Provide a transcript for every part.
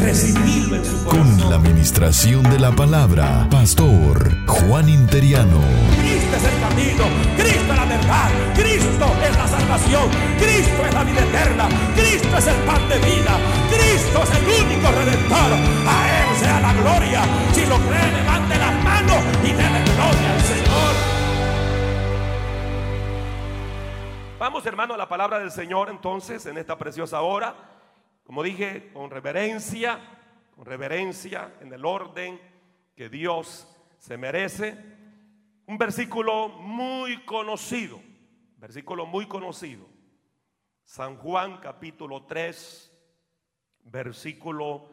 Recibirlo en su corazón. Con la administración de la palabra, Pastor Juan Interiano. Cristo es el camino, Cristo es la verdad, Cristo es la salvación, Cristo es la vida eterna, Cristo es el pan de vida, Cristo es el único redentor. A Él sea la gloria. Si lo cree, levante las manos y déle gloria al Señor. Vamos, hermano, a la palabra del Señor entonces en esta preciosa hora. Como dije, con reverencia, con reverencia en el orden que Dios se merece. Un versículo muy conocido, versículo muy conocido. San Juan capítulo 3, versículo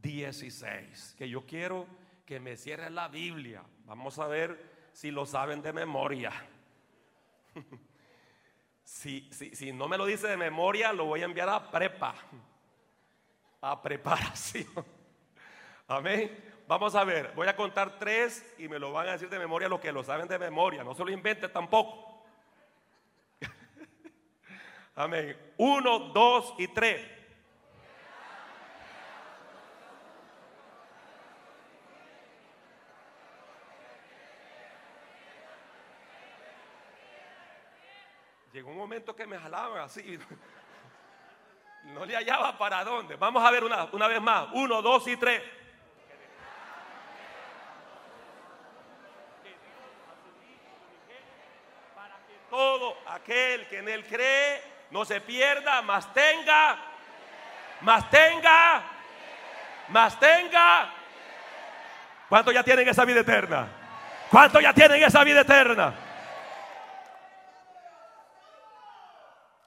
16. Que yo quiero que me cierre la Biblia. Vamos a ver si lo saben de memoria. Si, si, si, no me lo dice de memoria, lo voy a enviar a prepa, a preparación. Amén. Vamos a ver, voy a contar tres y me lo van a decir de memoria los que lo saben de memoria. No se lo invente tampoco. Amén. Uno, dos y tres. Llegó un momento que me jalaban así. No le hallaba para dónde. Vamos a ver una, una vez más. Uno, dos y tres. Para que todo aquel que en él cree no se pierda, más tenga, más tenga, más tenga. ¿Cuántos ya tienen esa vida eterna? ¿Cuántos ya tienen esa vida eterna?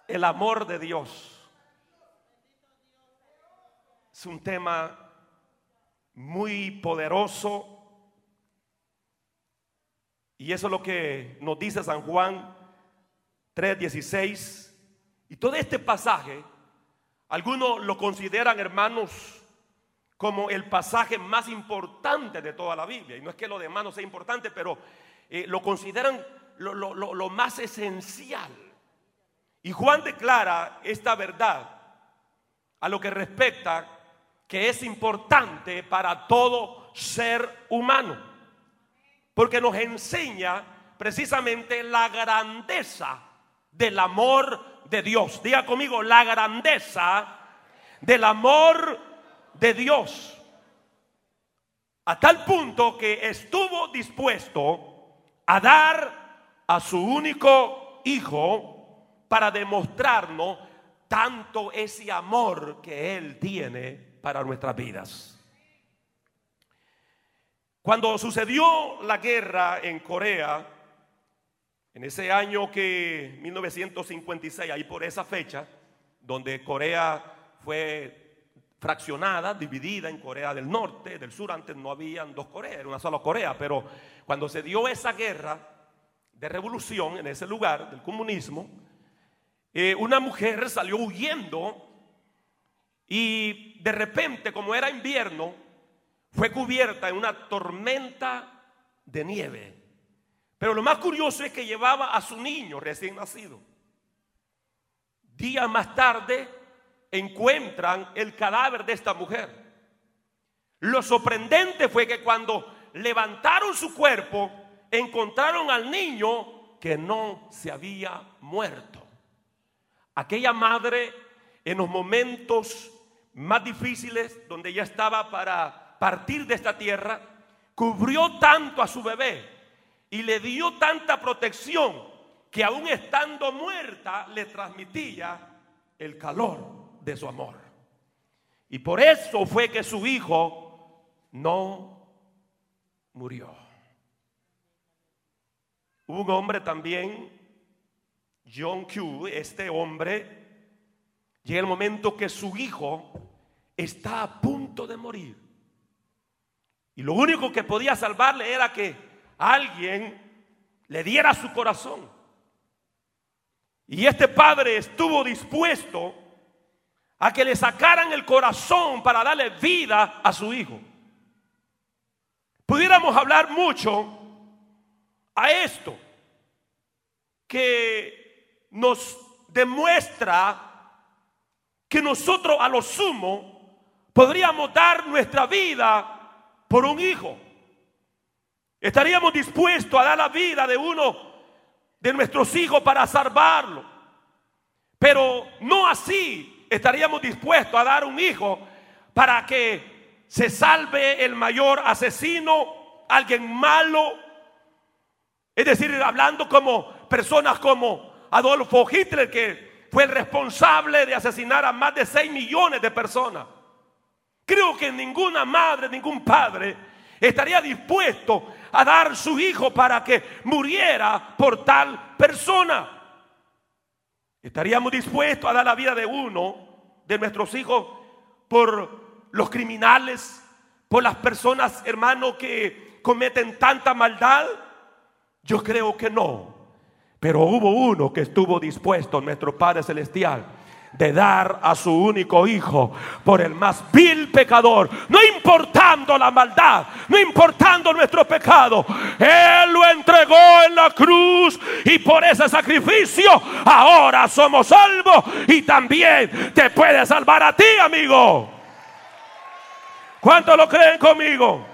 El amor de Dios es un tema muy poderoso y eso es lo que nos dice San Juan 3:16. Y todo este pasaje, algunos lo consideran, hermanos, como el pasaje más importante de toda la Biblia. Y no es que lo demás no sea importante, pero eh, lo consideran lo, lo, más esencial. Y Juan declara esta verdad a lo que respecta que es importante para todo ser humano. Porque nos enseña precisamente la grandeza del amor de Dios. Diga conmigo, la grandeza del amor de Dios. A tal punto que estuvo dispuesto a dar a su único hijo para demostrarnos tanto ese amor que Él tiene para nuestras vidas. Cuando sucedió la guerra en Corea, en ese año que 1956, ahí por esa fecha, donde Corea fue fraccionada, dividida en Corea del Norte, del Sur, antes no habían dos Coreas, era una sola Corea, pero cuando se dio esa guerra de revolución en ese lugar del comunismo, eh, una mujer salió huyendo y de repente, como era invierno, fue cubierta en una tormenta de nieve. Pero lo más curioso es que llevaba a su niño recién nacido. Días más tarde encuentran el cadáver de esta mujer. Lo sorprendente fue que cuando levantaron su cuerpo, encontraron al niño que no se había muerto. Aquella madre en los momentos más difíciles donde ella estaba para partir de esta tierra, cubrió tanto a su bebé y le dio tanta protección que aún estando muerta le transmitía el calor de su amor. Y por eso fue que su hijo no murió. Hubo un hombre también John Q, este hombre, llega el momento que su hijo está a punto de morir. Y lo único que podía salvarle era que alguien le diera su corazón. Y este padre estuvo dispuesto a que le sacaran el corazón para darle vida a su hijo. Pudiéramos hablar mucho a esto que nos demuestra que nosotros a lo sumo podríamos dar nuestra vida por un hijo. Estaríamos dispuestos a dar la vida de uno de nuestros hijos para salvarlo. Pero no así estaríamos dispuestos a dar un hijo para que se salve el mayor asesino, alguien malo. Es decir, hablando como personas como Adolfo Hitler, que fue el responsable de asesinar a más de 6 millones de personas. Creo que ninguna madre, ningún padre estaría dispuesto a dar su hijo para que muriera por tal persona. Estaríamos dispuestos a dar la vida de uno de nuestros hijos por los criminales, por las personas, hermanos, que cometen tanta maldad. Yo creo que no. Pero hubo uno que estuvo dispuesto, nuestro Padre Celestial, de dar a su único hijo por el más vil pecador, no importando la maldad, no importando nuestro pecado. Él lo entregó en la cruz y por ese sacrificio ahora somos salvos y también te puede salvar a ti, amigo. ¿Cuántos lo creen conmigo?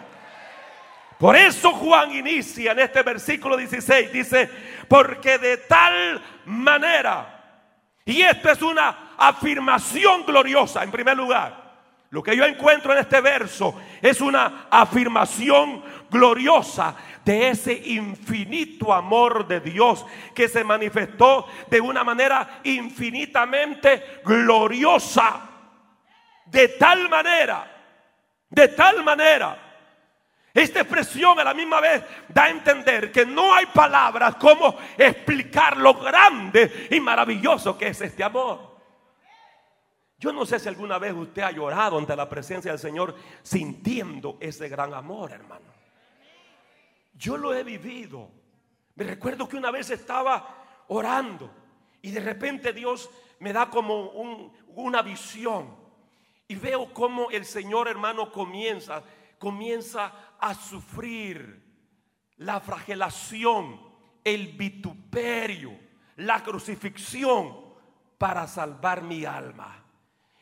Por eso Juan inicia en este versículo 16, dice, porque de tal manera, y esto es una afirmación gloriosa en primer lugar, lo que yo encuentro en este verso es una afirmación gloriosa de ese infinito amor de Dios que se manifestó de una manera infinitamente gloriosa. De tal manera, de tal manera esta expresión a la misma vez da a entender que no hay palabras como explicar lo grande y maravilloso que es este amor. Yo no sé si alguna vez usted ha llorado ante la presencia del Señor sintiendo ese gran amor, hermano. Yo lo he vivido. Me recuerdo que una vez estaba orando y de repente Dios me da como una visión y veo cómo el Señor, hermano, comienza, comienza a sufrir la flagelación, el vituperio, la crucifixión para salvar mi alma.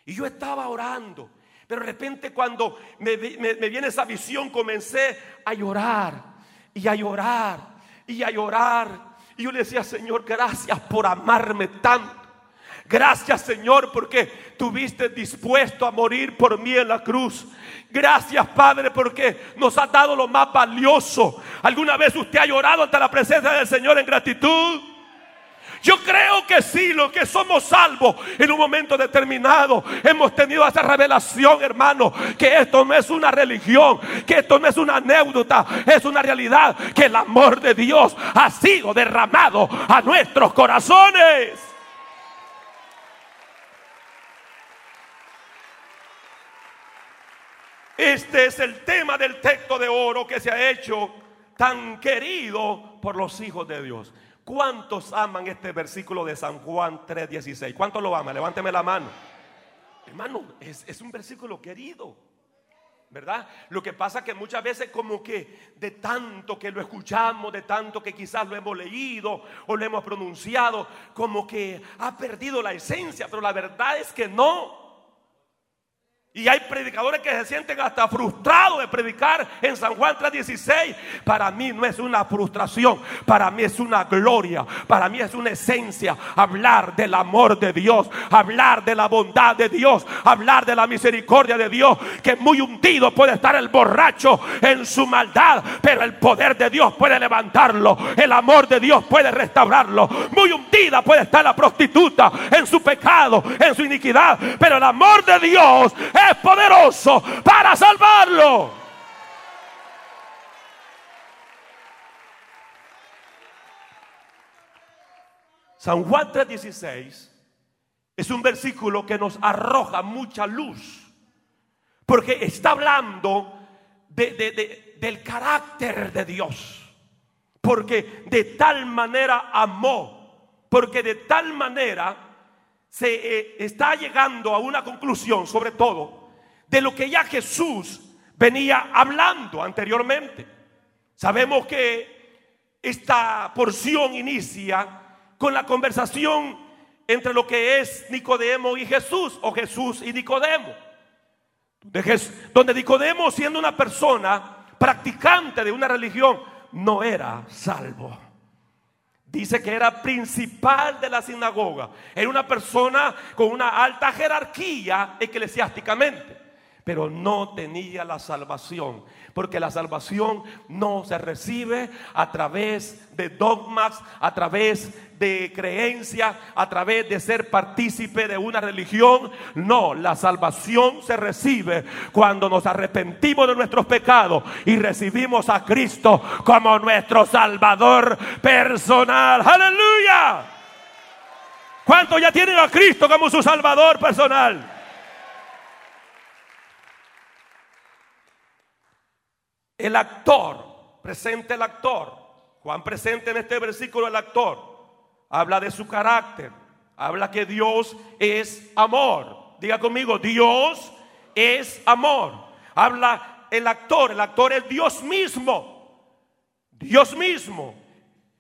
Y yo estaba orando, pero de repente cuando me, viene esa visión comencé a llorar y a llorar y a llorar. Y yo le decía, Señor, gracias por amarme tanto. Gracias Señor porque tuviste dispuesto a morir por mí en la cruz. Gracias Padre porque nos has dado lo más valioso. ¿Alguna vez usted ha llorado ante la presencia del Señor en gratitud? Yo creo que sí, los que somos salvos en un momento determinado hemos tenido esa revelación, hermano, que esto no es una religión, que esto no es una anécdota, es una realidad, que el amor de Dios ha sido derramado a nuestros corazones. Este es el tema del texto de oro que se ha hecho tan querido por los hijos de Dios. ¿Cuántos aman este versículo de San Juan 3:16? ¿Cuántos lo aman? Levánteme la mano. Hermano, es, es un versículo querido. ¿verdad? Lo que pasa que muchas veces como que de tanto que lo escuchamos, de tanto que quizás lo hemos leído o lo hemos pronunciado, como que ha perdido la esencia, pero la verdad es que no. Y hay predicadores que se sienten hasta frustrados de predicar en San Juan 3:16. Para mí no es una frustración, para mí es una gloria, para mí es una esencia hablar del amor de Dios, hablar de la bondad de Dios, hablar de la misericordia de Dios, que muy hundido puede estar el borracho en su maldad, pero el poder de Dios puede levantarlo, el amor de Dios puede restaurarlo. Muy hundida puede estar la prostituta en su pecado, en su iniquidad, pero el amor de Dios es poderoso para salvarlo. San Juan 3:16 es un versículo que nos arroja mucha luz, porque está hablando del carácter de Dios. Porque de tal manera amó, porque de tal manera se eh, está llegando a una conclusión, sobre todo, de lo que ya Jesús venía hablando anteriormente. Sabemos que esta porción inicia con la conversación entre lo que es Nicodemo y Jesús, o Jesús y Nicodemo. Donde Nicodemo, siendo una persona practicante de una religión, no era salvo. Dice que era principal de la sinagoga. Era una persona con una alta jerarquía eclesiásticamente pero no tenía la salvación. Porque la salvación no se recibe a través de dogmas, a través de creencia, a través de ser partícipe de una religión. No, la salvación se recibe cuando nos arrepentimos de nuestros pecados y recibimos a Cristo como nuestro Salvador personal. Aleluya. ¿Cuántos ya tienen a Cristo como su Salvador personal? El actor, presente el actor. Juan presente en este versículo el actor. Habla de su carácter. Habla que Dios es amor. Diga conmigo, Dios es amor. Habla el actor. El actor es Dios mismo. Dios mismo.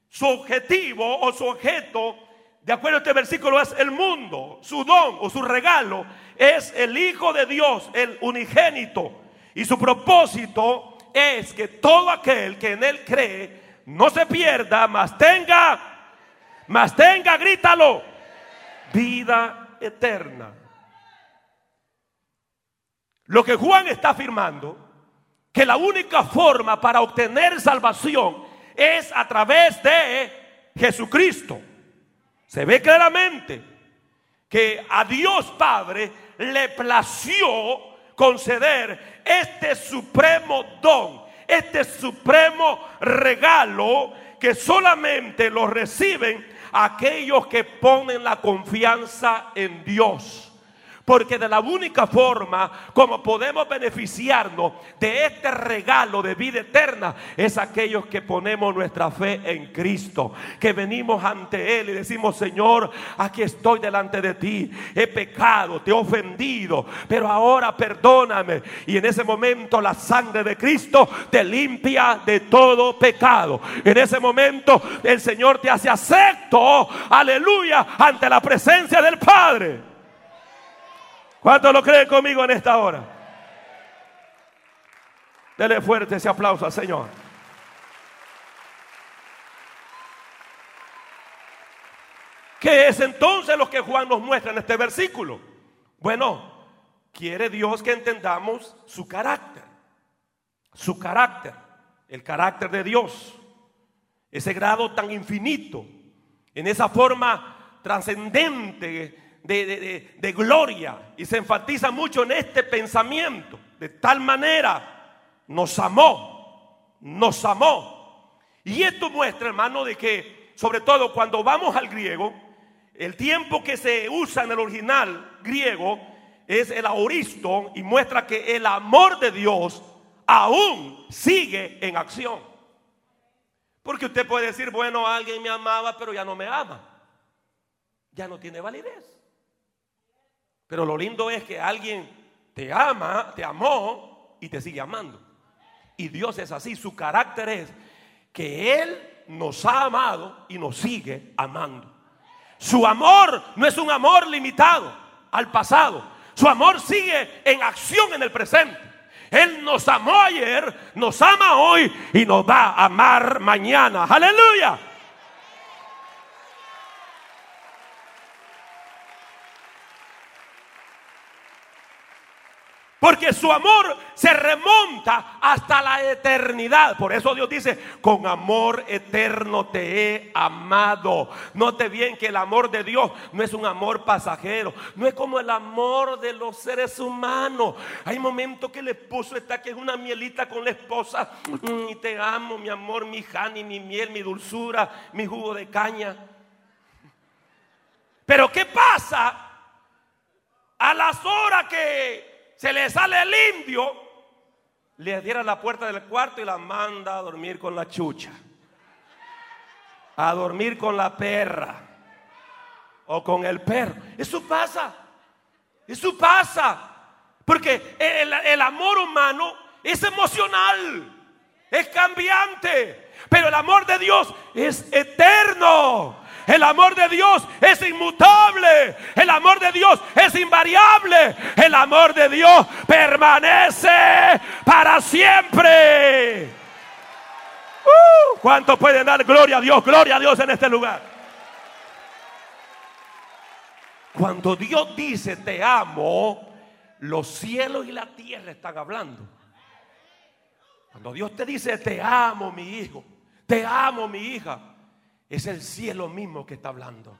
Su objetivo o su objeto, de acuerdo a este versículo, es el mundo. Su don o su regalo es el Hijo de Dios, el unigénito. Y su propósito es que todo aquel que en él cree no se pierda, mas tenga, mas tenga, grítalo, vida eterna. Lo que Juan está afirmando, que la única forma para obtener salvación es a través de Jesucristo. Se ve claramente que a Dios Padre le plació conceder este supremo don, este supremo regalo que solamente lo reciben aquellos que ponen la confianza en Dios. Porque de la única forma como podemos beneficiarnos de este regalo de vida eterna es aquellos que ponemos nuestra fe en Cristo. Que venimos ante Él y decimos, Señor, aquí estoy delante de ti. He pecado, te he ofendido, pero ahora perdóname. Y en ese momento la sangre de Cristo te limpia de todo pecado. En ese momento el Señor te hace acepto, aleluya, ante la presencia del Padre. ¿Cuántos lo creen conmigo en esta hora? Dele fuerte ese aplauso al Señor. ¿Qué es entonces lo que Juan nos muestra en este versículo? Bueno, quiere Dios que entendamos su carácter. Su carácter, el carácter de Dios. Ese grado tan infinito, en esa forma trascendente de, gloria y se enfatiza mucho en este pensamiento. De tal manera nos amó, nos amó. Y esto muestra, hermano, de que, sobre todo cuando vamos al griego, el tiempo que se usa en el original griego es el auristo y muestra que el amor de Dios aún sigue en acción. Porque usted puede decir, bueno, alguien me amaba, pero ya no me ama. Ya no tiene validez. Pero lo lindo es que alguien te ama, te amó y te sigue amando. Y Dios es así, su carácter es que Él nos ha amado y nos sigue amando. Su amor no es un amor limitado al pasado. Su amor sigue en acción en el presente. Él nos amó ayer, nos ama hoy y nos va a amar mañana. Aleluya. Porque su amor se remonta hasta la eternidad. Por eso Dios dice, con amor eterno te he amado. Note bien que el amor de Dios no es un amor pasajero. No es como el amor de los seres humanos. Hay momentos que el esposo está que es una mielita con la esposa. Mm, y te amo, mi amor, mi honey, mi miel, mi dulzura, mi jugo de caña. Pero ¿qué pasa? A las horas que se le sale el indio, le diera la puerta del cuarto y la manda a dormir con la chucha, a dormir con la perra o con el perro. Eso pasa, eso pasa, porque el, el amor humano es emocional, es cambiante, pero el amor de Dios es eterno. El amor de Dios es inmutable. El amor de Dios es invariable. El amor de Dios permanece para siempre. Uh, ¿Cuánto pueden dar gloria a Dios? Gloria a Dios en este lugar. Cuando Dios dice te amo, los cielos y la tierra están hablando. Cuando Dios te dice te amo mi hijo, te amo mi hija, es el cielo mismo que está hablando.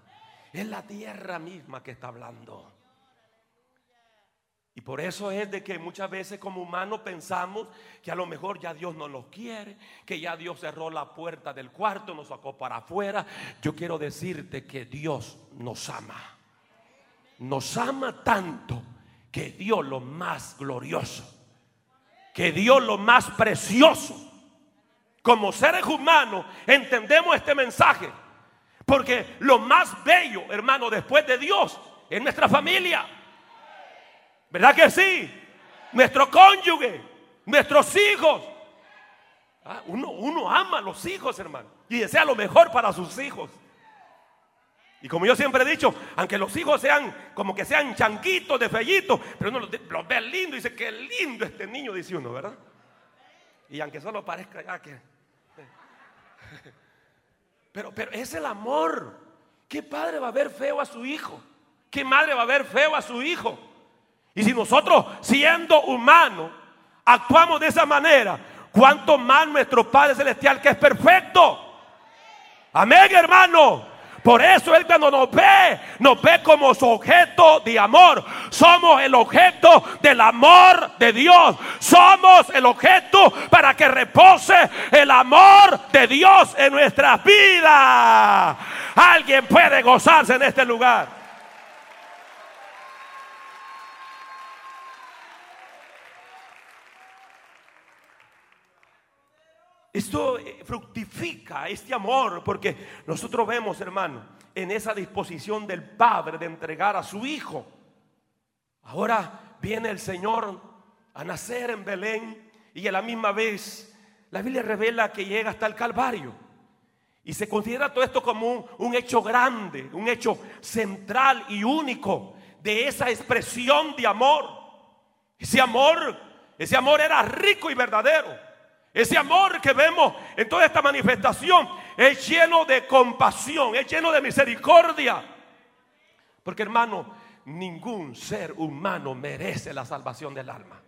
Es la tierra misma que está hablando. Y por eso es de que muchas veces como humanos pensamos que a lo mejor ya Dios no nos quiere, que ya Dios cerró la puerta del cuarto, nos sacó para afuera. Yo quiero decirte que Dios nos ama. Nos ama tanto que dio lo más glorioso, que dio lo más precioso como seres humanos entendemos este mensaje. Porque lo más bello, hermano, después de Dios, es nuestra familia. ¿Verdad que sí? Nuestro cónyuge, nuestros hijos. Ah, uno, ama a los hijos, hermano. Y desea lo mejor para sus hijos. Y como yo siempre he dicho, aunque los hijos sean como que sean chanquitos de fellitos, pero uno los, ve lindo y dice que lindo este niño, dice uno, ¿verdad? Y aunque solo parezca ya que pero, pero es el amor. ¿Qué padre va a ver feo a su hijo? ¿Qué madre va a ver feo a su hijo? Y si nosotros, siendo humanos, actuamos de esa manera, ¿cuánto más nuestro Padre Celestial que es perfecto? Amén, hermano. Por eso Él cuando nos ve, nos ve como su objeto de amor. Somos el objeto del amor de Dios. Somos el objeto para que repose el amor de Dios en nuestras vidas. Alguien puede gozarse en este lugar. Esto eh, fructifica este amor porque nosotros vemos, hermano, en esa disposición del Padre de entregar a su Hijo. Ahora viene el Señor a nacer en Belén y a la misma vez la Biblia revela que llega hasta el Calvario. Y se considera todo esto como un, un hecho grande, un hecho central y único de esa expresión de amor. Ese amor, ese amor era rico y verdadero. Ese amor que vemos en toda esta manifestación es lleno de compasión, es lleno de misericordia. Porque hermano, ningún ser humano merece la salvación del alma.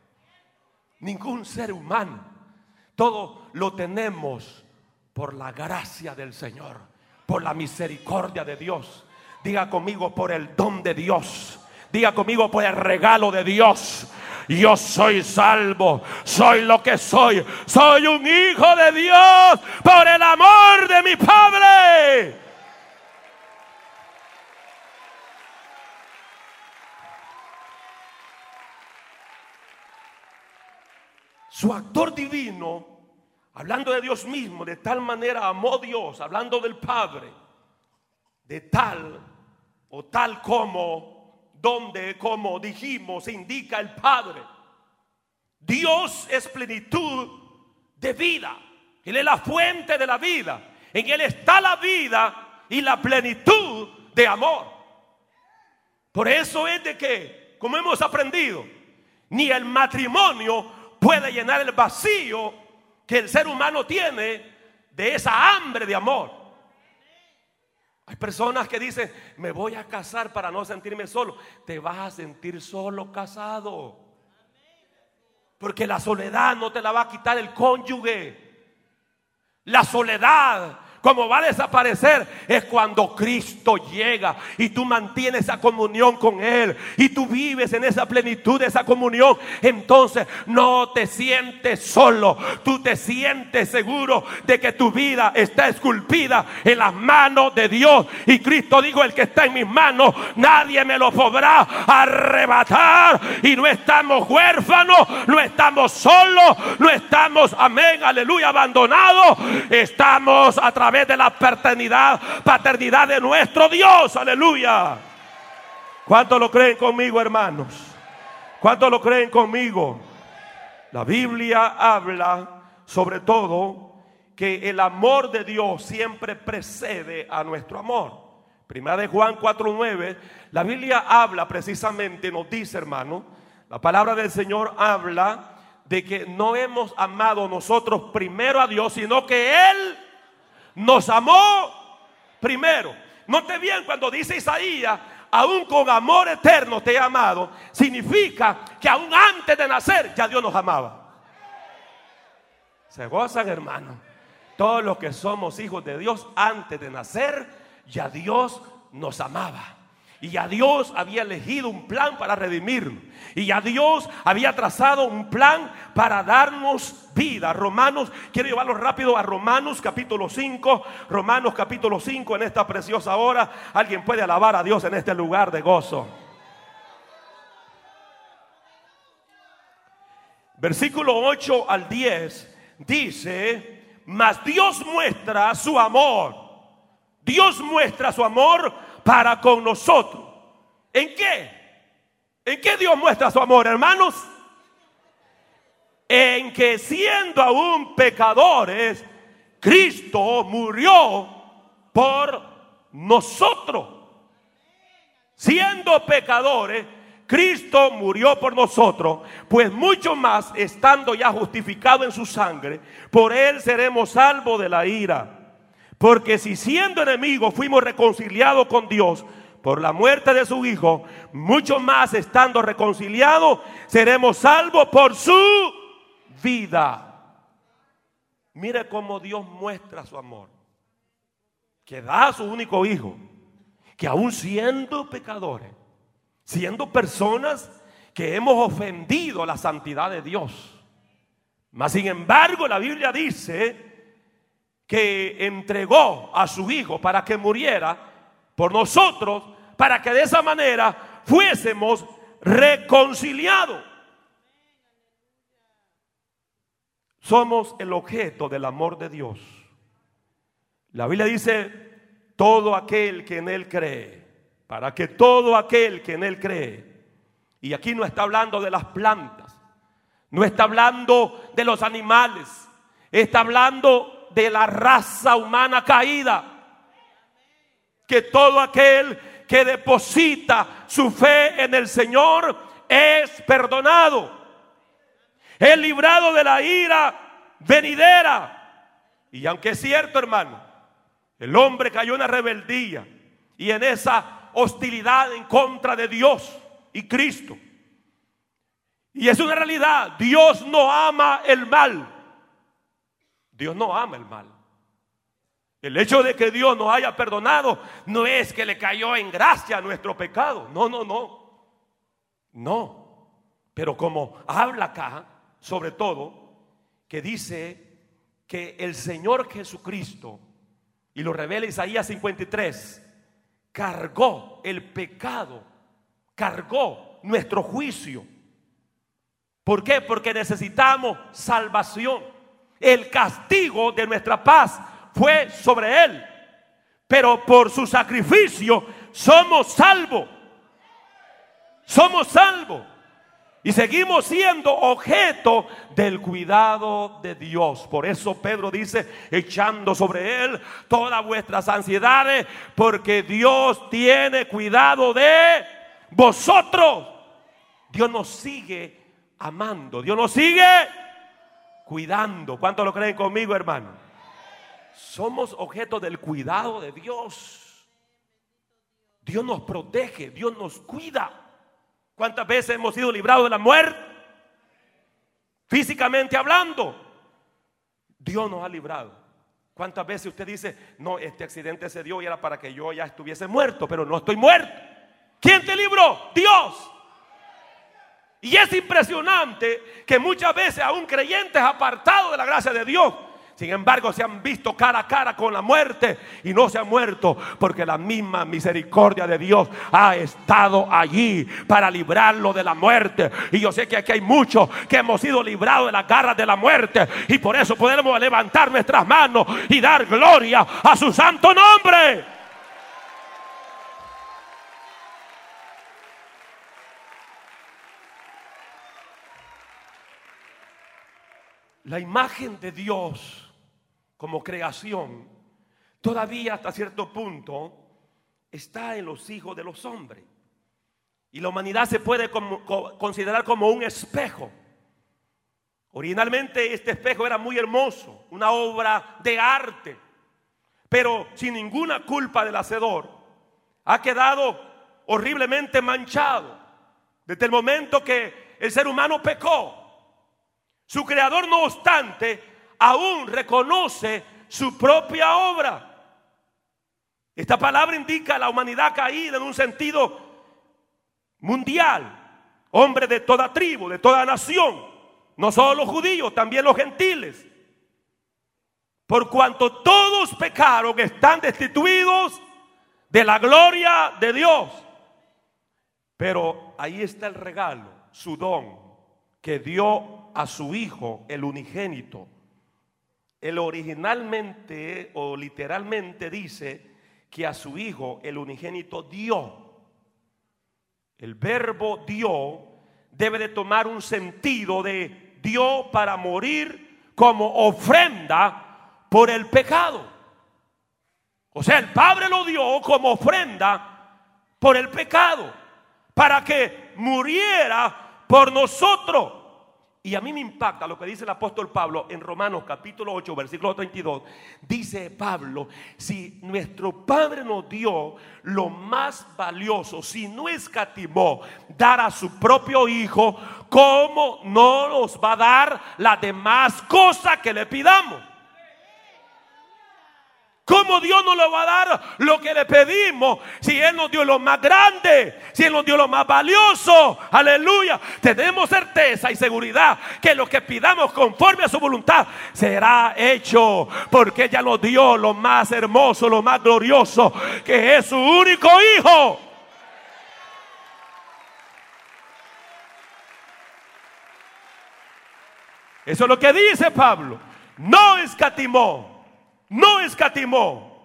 Ningún ser humano. Todo lo tenemos por la gracia del Señor, por la misericordia de Dios. Diga conmigo por el don de Dios. Diga conmigo por el regalo de Dios yo soy salvo, soy lo que soy, soy un hijo de Dios por el amor de mi Padre. Su actor divino, hablando de Dios mismo, de tal manera amó Dios, hablando del Padre, de tal o tal como donde, como dijimos, indica el Padre. Dios es plenitud de vida. Él es la fuente de la vida. En Él está la vida y la plenitud de amor. Por eso es de que, como hemos aprendido, ni el matrimonio puede llenar el vacío que el ser humano tiene de esa hambre de amor. Hay personas que dicen, me voy a casar para no sentirme solo. Te vas a sentir solo casado. Porque la soledad no te la va a quitar el cónyuge. La soledad como va a desaparecer, es cuando Cristo llega y tú mantienes esa comunión con Él y tú vives en esa plenitud de esa comunión. Entonces no te sientes solo, tú te sientes seguro de que tu vida está esculpida en las manos de Dios. Y Cristo dijo, el que está en mis manos, nadie me lo podrá arrebatar. Y no estamos huérfanos, no estamos solos, no estamos, amén, aleluya, abandonados. Estamos a través de la paternidad, paternidad de nuestro Dios. Aleluya. ¿Cuántos lo creen conmigo, hermanos? ¿Cuántos lo creen conmigo? La Biblia habla sobre todo que el amor de Dios siempre precede a nuestro amor. Primera de Juan 4:9, la Biblia habla precisamente, nos dice, hermano, la palabra del Señor habla de que no hemos amado nosotros primero a Dios, sino que Él nos amó primero. Note bien cuando dice Isaías, aún con amor eterno te he amado, significa que aún antes de nacer ya Dios nos amaba. Se gozan, hermano. Todos los que somos hijos de Dios antes de nacer, ya Dios nos amaba. Y ya Dios había elegido un plan para redimirnos. Y ya Dios había trazado un plan para darnos vida. Romanos, quiero llevarlo rápido a Romanos capítulo 5. Romanos capítulo 5 en esta preciosa hora. Alguien puede alabar a Dios en este lugar de gozo. Versículo 8 al 10 dice, mas Dios muestra su amor. Dios muestra su amor para con nosotros. ¿En qué? ¿En qué Dios muestra su amor, hermanos? En que siendo aún pecadores, Cristo murió por nosotros. Siendo pecadores, Cristo murió por nosotros, pues mucho más, estando ya justificado en su sangre, por él seremos salvos de la ira. Porque si siendo enemigos fuimos reconciliados con Dios por la muerte de su Hijo, mucho más estando reconciliados, seremos salvos por su vida. Mire cómo Dios muestra su amor. Que da a su único Hijo. Que aún siendo pecadores, siendo personas que hemos ofendido la santidad de Dios. Mas sin embargo la Biblia dice que entregó a su Hijo para que muriera por nosotros, para que de esa manera fuésemos reconciliados. Somos el objeto del amor de Dios. La Biblia dice, todo aquel que en Él cree, para que todo aquel que en Él cree, y aquí no está hablando de las plantas, no está hablando de los animales, está hablando de la raza humana caída. Que todo aquel que deposita su fe en el Señor es perdonado. Es librado de la ira venidera. Y aunque es cierto, hermano, el hombre cayó en la rebeldía y en esa hostilidad en contra de Dios y Cristo. Y es una realidad, Dios no ama el mal. Dios no ama el mal. El hecho de que Dios nos haya perdonado no es que le cayó en gracia nuestro pecado. No, no, no. No. Pero como habla acá, sobre todo, que dice que el Señor Jesucristo, y lo revela Isaías 53, cargó el pecado, cargó nuestro juicio. ¿Por qué? Porque necesitamos salvación. El castigo de nuestra paz fue sobre él. Pero por su sacrificio somos salvos. Somos salvos. Y seguimos siendo objeto del cuidado de Dios. Por eso Pedro dice, echando sobre él todas vuestras ansiedades, porque Dios tiene cuidado de vosotros. Dios nos sigue amando. Dios nos sigue cuidando. ¿Cuántos lo creen conmigo, hermano? Somos objeto del cuidado de Dios. Dios nos protege, Dios nos cuida. ¿Cuántas veces hemos sido librados de la muerte? Físicamente hablando, Dios nos ha librado. ¿Cuántas veces usted dice, no, este accidente se dio y era para que yo ya estuviese muerto, pero no estoy muerto? ¿Quién te libró? Dios. Y es impresionante que muchas veces aún creyentes apartados de la gracia de Dios, sin embargo se han visto cara a cara con la muerte y no se han muerto porque la misma misericordia de Dios ha estado allí para librarlo de la muerte. Y yo sé que aquí hay muchos que hemos sido librados de las garras de la muerte y por eso podemos levantar nuestras manos y dar gloria a su santo nombre. La imagen de Dios como creación todavía hasta cierto punto está en los hijos de los hombres. Y la humanidad se puede considerar como un espejo. Originalmente este espejo era muy hermoso, una obra de arte, pero sin ninguna culpa del hacedor. Ha quedado horriblemente manchado desde el momento que el ser humano pecó. Su creador, no obstante, aún reconoce su propia obra. Esta palabra indica la humanidad caída en un sentido mundial. Hombre de toda tribu, de toda nación. No solo los judíos, también los gentiles. Por cuanto todos pecaron, están destituidos de la gloria de Dios. Pero ahí está el regalo, su don, que dio a su Hijo, el unigénito. Él originalmente o literalmente dice que a su Hijo, el unigénito, dio. El verbo dio debe de tomar un sentido de dio para morir como ofrenda por el pecado. O sea, el Padre lo dio como ofrenda por el pecado, para que muriera por nosotros. Y a mí me impacta lo que dice el apóstol Pablo en Romanos capítulo 8, versículo 32. Dice Pablo, si nuestro Padre nos dio lo más valioso, si no escatimó dar a su propio Hijo, ¿cómo no nos va a dar las demás cosas que le pidamos? ¿Cómo Dios nos lo va a dar lo que le pedimos? Si Él nos dio lo más grande, si Él nos dio lo más valioso. Aleluya. Tenemos certeza y seguridad que lo que pidamos conforme a su voluntad será hecho. Porque ella nos dio lo más hermoso, lo más glorioso, que es su único Hijo. Eso es lo que dice Pablo. No escatimó no escatimó.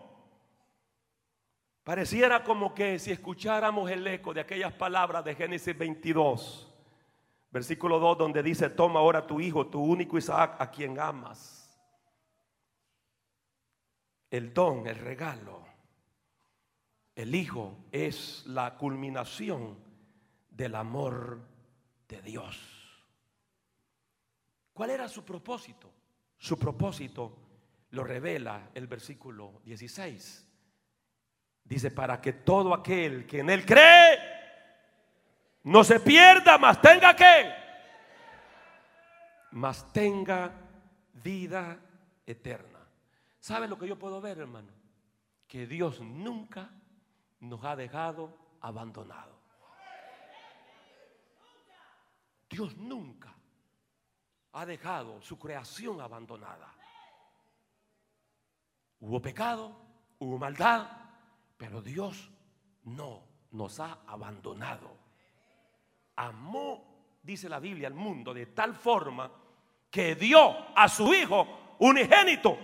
Pareciera como que si escucháramos el eco de aquellas palabras de Génesis 22, versículo 2, donde dice, toma ahora tu hijo, tu único Isaac, a quien amas. El don, el regalo, el hijo es la culminación del amor de Dios. ¿Cuál era su propósito? Su propósito lo revela el versículo 16. Dice, para que todo aquel que en él cree no se pierda, mas tenga que, mas tenga vida eterna. ¿Sabe lo que yo puedo ver, hermano? Que Dios nunca nos ha dejado abandonado. Dios nunca ha dejado su creación abandonada. Hubo pecado, hubo maldad, pero Dios no nos ha abandonado. Amó, dice la Biblia, al mundo de tal forma que dio a su Hijo unigénito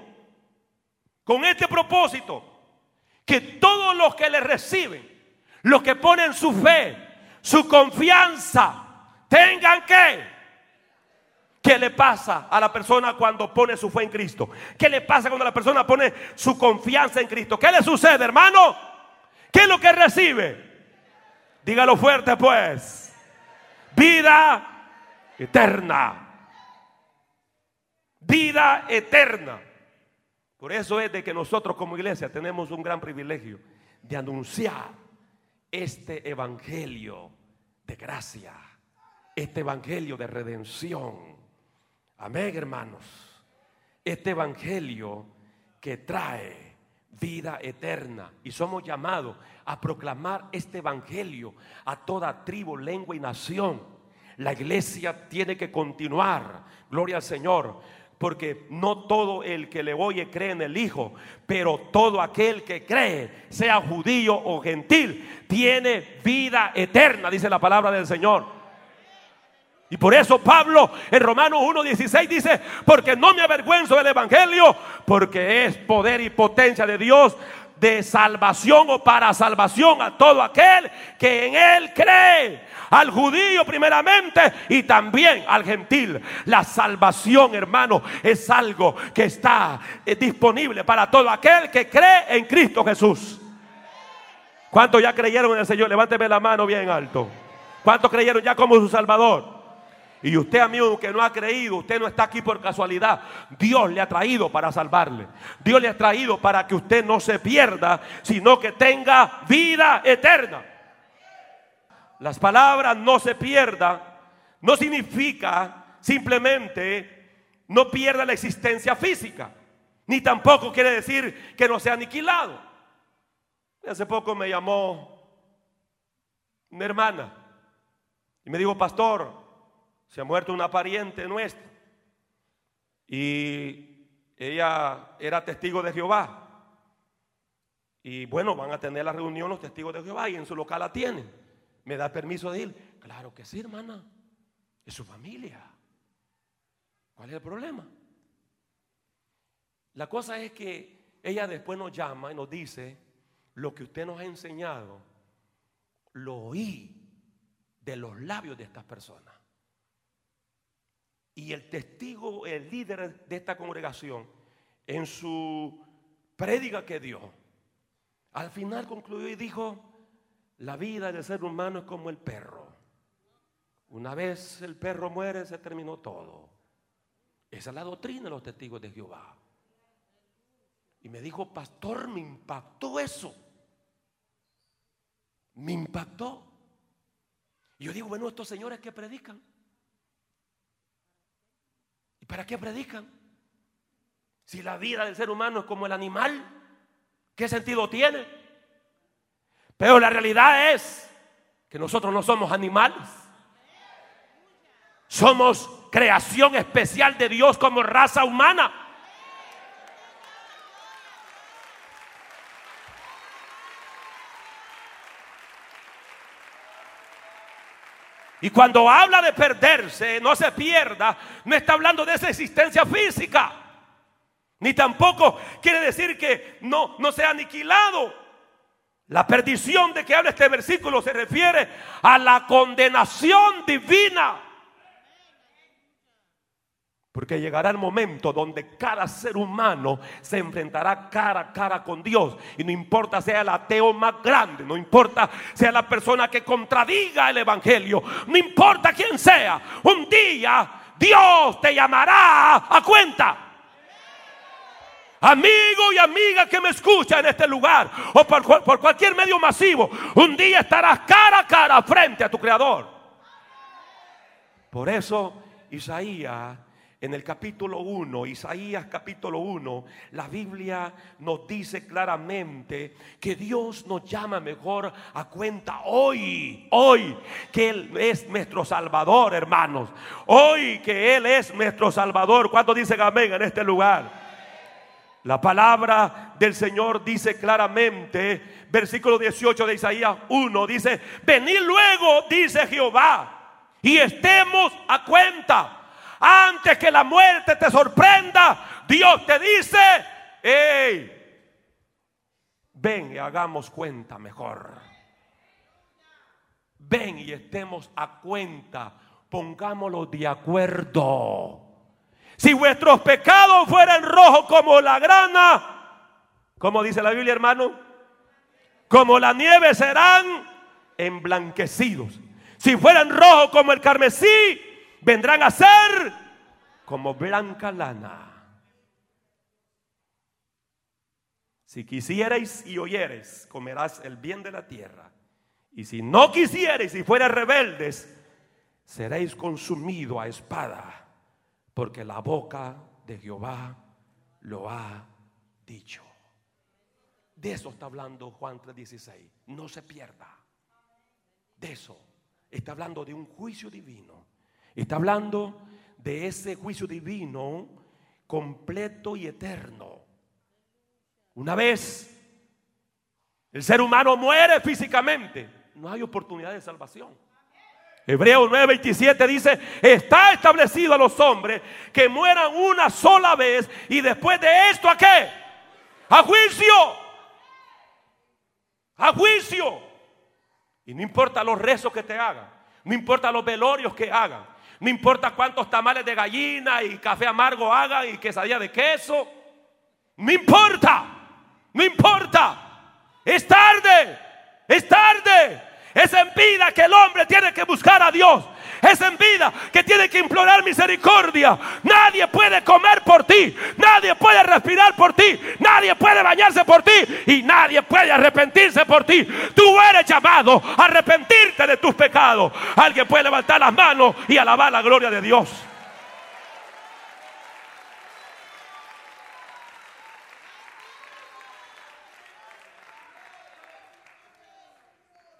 con este propósito, que todos los que le reciben, los que ponen su fe, su confianza, tengan que ¿Qué le pasa a la persona cuando pone su fe en Cristo? ¿Qué le pasa cuando la persona pone su confianza en Cristo? ¿Qué le sucede, hermano? ¿Qué es lo que recibe? Dígalo fuerte, pues. Vida eterna. Vida eterna. Por eso es de que nosotros como iglesia tenemos un gran privilegio de anunciar este evangelio de gracia, este evangelio de redención Amén, hermanos. Este evangelio que trae vida eterna. Y somos llamados a proclamar este evangelio a toda tribu, lengua y nación. La iglesia tiene que continuar. Gloria al Señor porque no todo el que le oye cree en el Hijo, pero todo aquel que cree, sea judío o gentil, tiene vida eterna, dice la palabra del Señor. Y por eso Pablo en Romanos 1.16 dice, porque no me avergüenzo del Evangelio, porque es poder y potencia de Dios de salvación o para salvación a todo aquel que en él cree al judío primeramente y también al gentil. La salvación, hermano, es algo que está eh, disponible para todo aquel que cree en Cristo Jesús. ¿Cuántos ya creyeron en el Señor? Levánteme la mano bien alto. ¿Cuántos creyeron ya como su Salvador? Y usted, amigo, que no ha creído, usted no está aquí por casualidad. Dios le ha traído para salvarle. Dios le ha traído para que usted no se pierda, sino que tenga vida eterna las palabras no se pierdan, no significa simplemente no pierda la existencia física, ni tampoco quiere decir que no sea aniquilado. Hace poco me llamó una hermana y me dijo, pastor, se ha muerto una pariente nuestra. Y ella era testigo de Jehová. Y bueno, van a tener la reunión los testigos de Jehová y en su local la tienen. ¿Me da permiso de ir? Claro que sí, hermana. Es su familia. ¿Cuál es el problema? La cosa es que ella después nos llama y nos dice, lo que usted nos ha enseñado, lo oí de los labios de estas personas. Y el testigo, el líder de esta congregación, en su prédica que dio, al final concluyó y dijo, la vida del ser humano es como el perro. Una vez el perro muere, se terminó todo. Esa es la doctrina de los testigos de Jehová. Y me dijo, pastor, me impactó eso. Me impactó. Y yo digo, bueno, estos señores que predican. ¿Y para qué predican? Si la vida del ser humano es como el animal, ¿qué sentido tiene? Pero la realidad es que nosotros no somos animales. Somos creación especial de Dios como raza humana. Y cuando habla de perderse, no se pierda, no está hablando de esa existencia física. Ni tampoco quiere decir que no, no sea aniquilado. La perdición de que habla este versículo se refiere a la condenación divina. Porque llegará el momento donde cada ser humano se enfrentará cara a cara con Dios. Y no importa sea el ateo más grande, no importa sea la persona que contradiga el Evangelio, no importa quién sea, un día Dios te llamará a cuenta. Amigo y amiga que me escucha en este lugar o por, cualquier medio masivo, un día estarás cara a cara frente a tu Creador. Por eso Isaías en el capítulo 1, Isaías capítulo 1, la Biblia nos dice claramente que Dios nos llama mejor a cuenta hoy, hoy que Él es nuestro Salvador, hermanos. Hoy que Él es nuestro Salvador. ¿Cuánto dicen amén en este lugar? La palabra del Señor dice claramente, versículo 18 de Isaías 1, dice, venid luego, dice Jehová, y estemos a cuenta. Antes que la muerte te sorprenda, Dios te dice, hey, ven y hagamos cuenta mejor. Ven y estemos a cuenta, pongámoslo de acuerdo. Si vuestros pecados fueran rojos como la grana, como dice la Biblia, hermano, como la nieve serán emblanquecidos. Si fueran rojos como el carmesí, vendrán a ser como blanca lana. Si quisierais y oyeres, comerás el bien de la tierra. Y si no quisierais y fuerais rebeldes, seréis consumidos a espada porque la boca de Jehová lo ha dicho. De eso está hablando Juan 3:16. No se pierda. De eso. Está hablando de un juicio divino. Está hablando de ese juicio divino completo y eterno. Una vez el ser humano muere físicamente, no hay oportunidad de salvación. Hebreos 9:27 dice, está establecido a los hombres que mueran una sola vez y después de esto a qué? A juicio. A juicio. Y no importa los rezos que te hagan, no importa los velorios que hagan, no importa cuántos tamales de gallina y café amargo hagan y quesadilla de queso, no importa, no importa. Es tarde, es tarde. Es en vida que el hombre tiene que buscar a Dios. Es en vida que tiene que implorar misericordia. Nadie puede comer por ti. Nadie puede respirar por ti. Nadie puede bañarse por ti. Y nadie puede arrepentirse por ti. Tú eres llamado a arrepentirte de tus pecados. Alguien puede levantar las manos y alabar la gloria de Dios.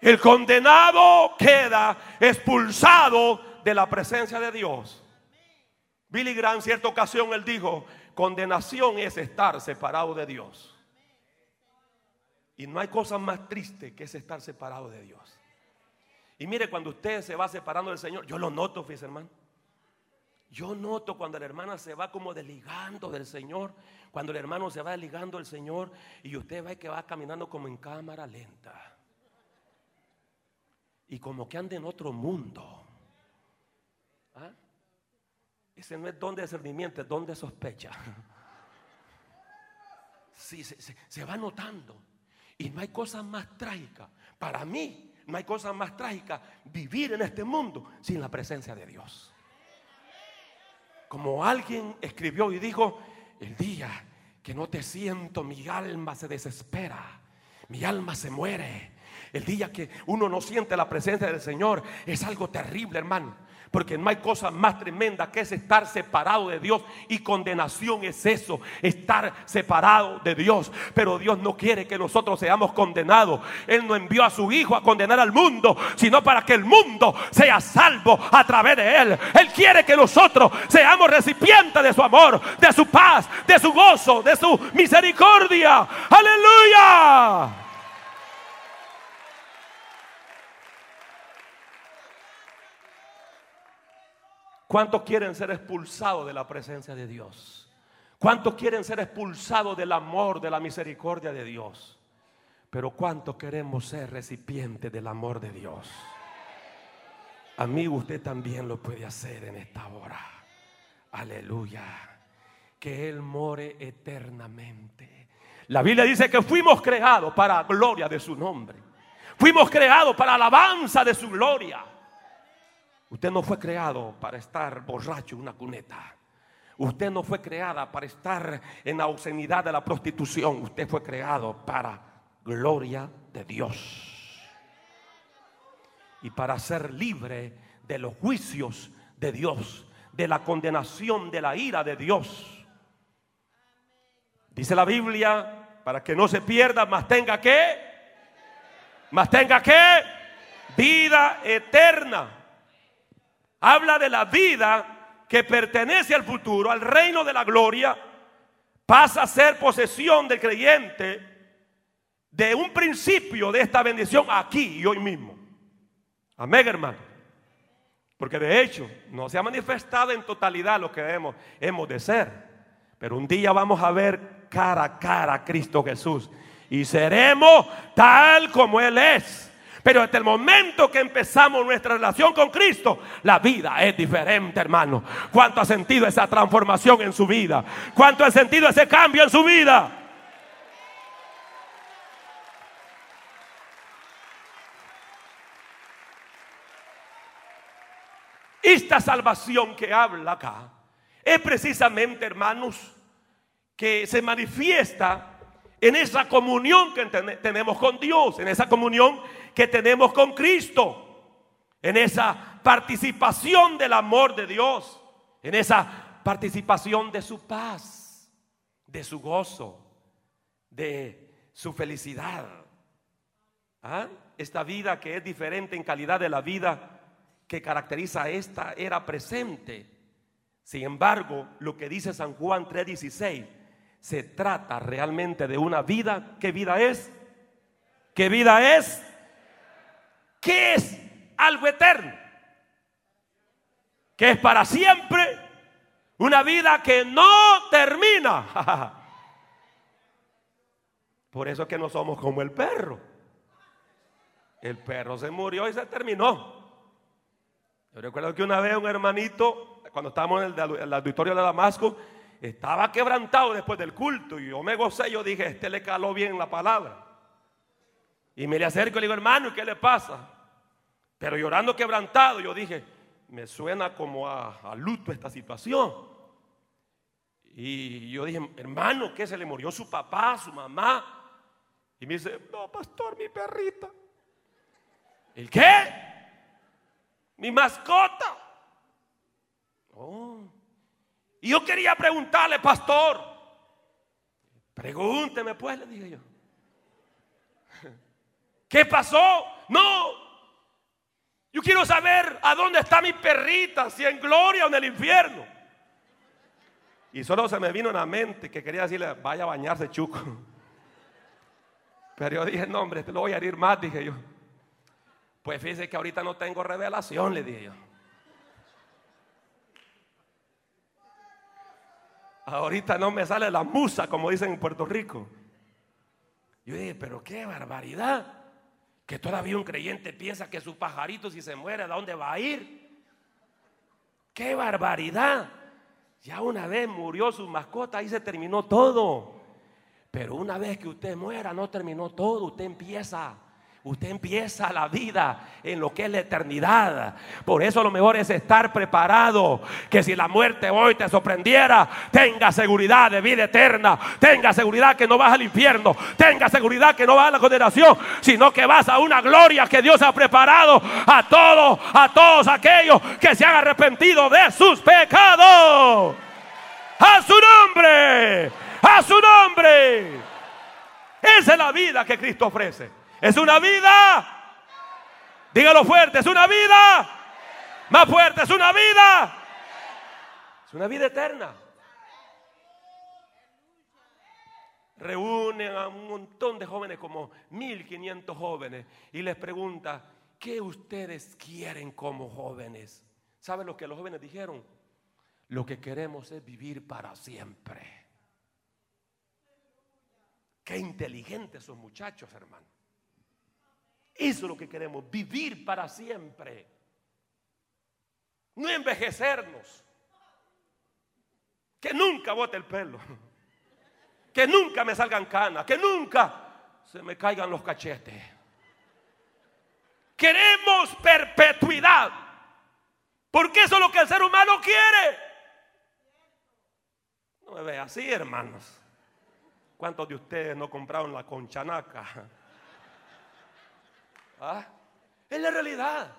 El condenado queda expulsado de la presencia de Dios. Billy Graham, en cierta ocasión, él dijo: Condenación es estar separado de Dios. Y no hay cosa más triste que es estar separado de Dios. Y mire, cuando usted se va separando del Señor, yo lo noto, fíjese, hermano. Yo noto cuando la hermana se va como desligando del Señor, cuando el hermano se va desligando del Señor y usted ve que va caminando como en cámara lenta y como que anda en otro mundo. ¿Ah? Ese no es don de discernimiento, es don de sospecha. Sí, se, va notando. Y no hay cosa más trágica. Para mí, no hay cosa más trágica vivir en este mundo sin la presencia de Dios. Como alguien escribió y dijo, el día que no te siento, mi alma se desespera, mi alma se muere, el día que uno no siente la presencia del Señor es algo terrible, hermano. Porque no hay cosa más tremenda que es estar separado de Dios. Y condenación es eso, estar separado de Dios. Pero Dios no quiere que nosotros seamos condenados. Él no envió a su Hijo a condenar al mundo, sino para que el mundo sea salvo a través de Él. Él quiere que nosotros seamos recipientes de su amor, de su paz, de su gozo, de su misericordia. Aleluya. ¿Cuántos quieren ser expulsados de la presencia de Dios? ¿Cuántos quieren ser expulsados del amor, de la misericordia de Dios? Pero ¿cuántos queremos ser recipientes del amor de Dios? Amigo, usted también lo puede hacer en esta hora. Aleluya. Que Él more eternamente. La Biblia dice que fuimos creados para gloria de su nombre. Fuimos creados para alabanza de su gloria. Usted no fue creado para estar borracho en una cuneta. Usted no fue creada para estar en la obscenidad de la prostitución. Usted fue creado para gloria de Dios. Y para ser libre de los juicios de Dios, de la condenación, de la ira de Dios. Dice la Biblia, para que no se pierda, más tenga que, más tenga que, vida eterna habla de la vida que pertenece al futuro, al reino de la gloria, pasa a ser posesión del creyente de un principio de esta bendición aquí y hoy mismo. Amén, hermano. Porque de hecho no se ha manifestado en totalidad lo que hemos, hemos de ser. Pero un día vamos a ver cara a cara a Cristo Jesús. Y seremos tal como Él es. Pero desde el momento que empezamos nuestra relación con Cristo, la vida es diferente, hermano. ¿Cuánto ha sentido esa transformación en su vida? ¿Cuánto ha sentido ese cambio en su vida? Esta salvación que habla acá es precisamente, hermanos, que se manifiesta en esa comunión que tenemos con Dios, en esa comunión que tenemos con Cristo, en esa participación del amor de Dios, en esa participación de su paz, de su gozo, de su felicidad. ¿Ah? Esta vida que es diferente en calidad de la vida que caracteriza esta era presente. Sin embargo, lo que dice San Juan 3:16, se trata realmente de una vida. ¿Qué vida es? ¿Qué vida es? ¿Qué es algo eterno? Que es para siempre una vida que no termina. Por eso es que no somos como el perro. El perro se murió y se terminó. Yo recuerdo que una vez un hermanito, cuando estábamos en el, auditorio de Damasco, estaba quebrantado después del culto. Y yo me gocé, yo dije, este le caló bien la palabra. Y me le acerco y le digo, hermano, ¿qué le pasa? Pero llorando quebrantado, yo dije, me suena como a, luto esta situación. Y yo dije, hermano, ¿qué se le murió su papá, su mamá? Y me dice, no, pastor, mi perrita. ¿El qué? Mi mascota. Oh. Y yo quería preguntarle, pastor. Pregúnteme pues, le dije yo. ¿Qué pasó? No. Yo quiero saber a dónde está mi perrita, si en gloria o en el infierno. Y solo se me vino en la mente que quería decirle, vaya a bañarse, chuco. Pero yo dije, no, hombre, te lo voy a herir más, dije yo. Pues fíjese que ahorita no tengo revelación, le dije yo. Ahorita no me sale la musa, como dicen en Puerto Rico. Yo dije, pero qué barbaridad. Que todavía un creyente piensa que su pajarito si se muere, ¿a dónde va a ir? ¡Qué barbaridad! Ya una vez murió su mascota, y se terminó todo. Pero una vez que usted muera, no terminó todo, usted empieza. Usted empieza la vida en lo que es la eternidad. Por eso lo mejor es estar preparado. Que si la muerte hoy te sorprendiera, tenga seguridad de vida eterna. Tenga seguridad que no vas al infierno. Tenga seguridad que no vas a la condenación. Sino que vas a una gloria que Dios ha preparado a todos, a todos aquellos que se han arrepentido de sus pecados. A su nombre a su nombre. Esa es la vida que Cristo ofrece. Es una vida. Dígalo fuerte, es una vida. Más fuerte, es una vida. Es una vida eterna. Reúnen a un montón de jóvenes, como 1500 jóvenes, y les pregunta, ¿qué ustedes quieren como jóvenes? ¿Saben lo que los jóvenes dijeron? Lo que queremos es vivir para siempre. Qué inteligentes esos muchachos, hermano. Eso es lo que queremos, vivir para siempre. No envejecernos. Que nunca bote el pelo. Que nunca me salgan canas. Que nunca se me caigan los cachetes. Queremos perpetuidad. Porque eso es lo que el ser humano quiere. No me ve así, hermanos. ¿Cuántos de ustedes no compraron la conchanaca? ¿Ah? Es la realidad.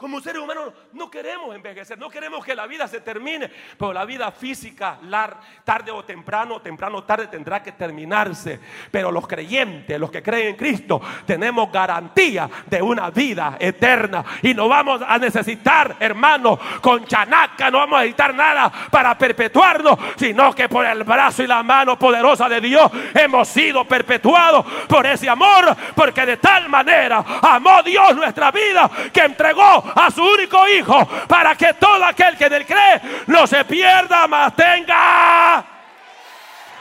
Como seres humanos no queremos envejecer, no queremos que la vida se termine, pero la vida física, tarde o temprano, temprano o tarde tendrá que terminarse. Pero los creyentes, los que creen en Cristo, tenemos garantía de una vida eterna y no vamos a necesitar, hermanos, con chanaca, no vamos a necesitar nada para perpetuarnos, sino que por el brazo y la mano poderosa de Dios hemos sido perpetuados por ese amor, porque de tal manera amó Dios nuestra vida que entregó a su único hijo para que todo aquel que en él cree no se pierda, más tenga,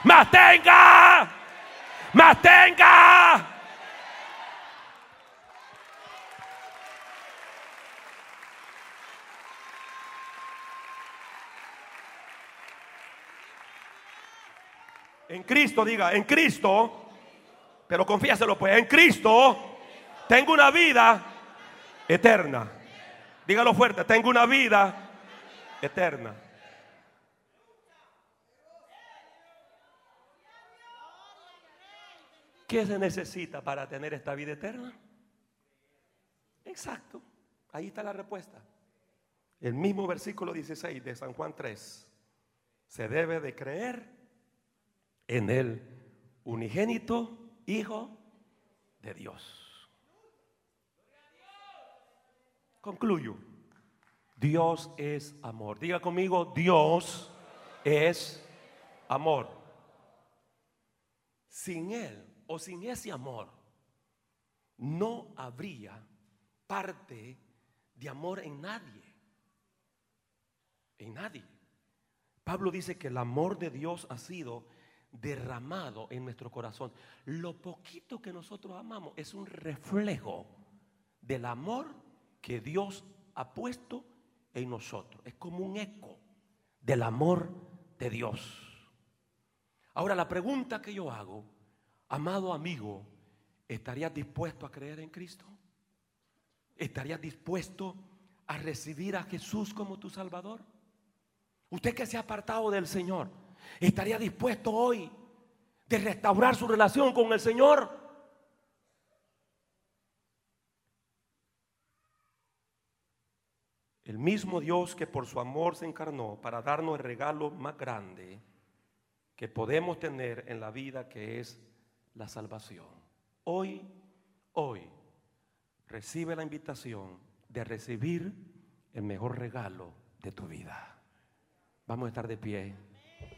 más tenga, más tenga. En Cristo, diga, en Cristo, pero confíaselo pues, en Cristo tengo una vida eterna. Dígalo fuerte, tengo una vida eterna. ¿Qué se necesita para tener esta vida eterna? Exacto, ahí está la respuesta. El mismo versículo 16 de San Juan 3. Se debe de creer en el unigénito Hijo de Dios. Concluyo. Dios es amor. Diga conmigo, Dios es amor. Sin Él o sin ese amor, no habría parte de amor en nadie. En nadie. Pablo dice que el amor de Dios ha sido derramado en nuestro corazón. Lo poquito que nosotros amamos es un reflejo del amor que Dios ha puesto en nosotros. Es como un eco del amor de Dios. Ahora la pregunta que yo hago, amado amigo, ¿estarías dispuesto a creer en Cristo? ¿Estarías dispuesto a recibir a Jesús como tu Salvador? Usted que se ha apartado del Señor, ¿estaría dispuesto hoy de restaurar su relación con el Señor? El mismo Dios que por su amor se encarnó para darnos el regalo más grande que podemos tener en la vida que es la salvación. Hoy, hoy, recibe la invitación de recibir el mejor regalo de tu vida. Vamos a estar de pie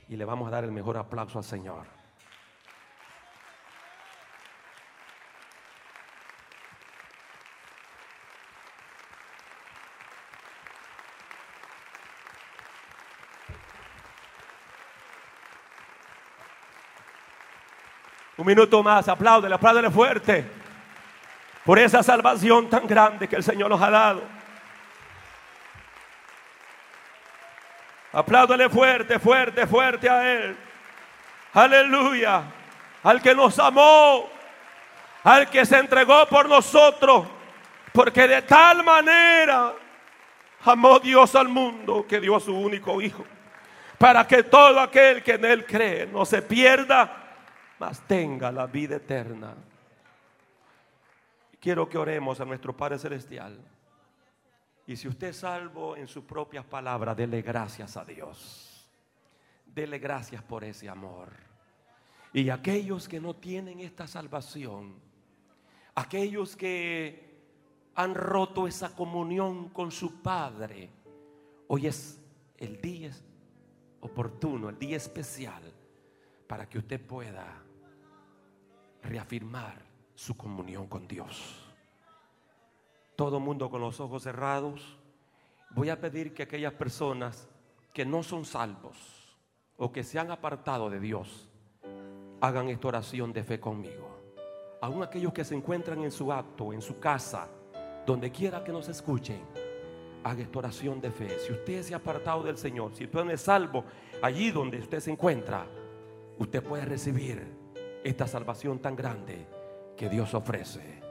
y le vamos a dar el mejor aplauso al Señor. Un minuto más, apláudele, apláudele fuerte por esa salvación tan grande que el Señor nos ha dado. Apláudale fuerte, fuerte, fuerte a Él. Aleluya. Al que nos amó, al que se entregó por nosotros. Porque de tal manera amó Dios al mundo que dio a su único Hijo. Para que todo aquel que en Él cree no se pierda, mas tenga la vida eterna. Quiero que oremos a nuestro Padre Celestial. Y si usted es salvo en sus propias palabras, dele gracias a Dios. Dele gracias por ese amor. Y aquellos que no tienen esta salvación, aquellos que han roto esa comunión con su Padre, hoy es el día oportuno, el día especial para que usted pueda reafirmar su comunión con Dios todo mundo con los ojos cerrados, voy a pedir que aquellas personas que no son salvos o que se han apartado de Dios, hagan esta oración de fe conmigo. Aún aquellos que se encuentran en su acto, en su casa, donde quiera que nos escuchen, haga esta oración de fe. Si usted se ha apartado del Señor, si usted no es salvo, allí donde usted se encuentra, usted puede recibir esta salvación tan grande que Dios ofrece.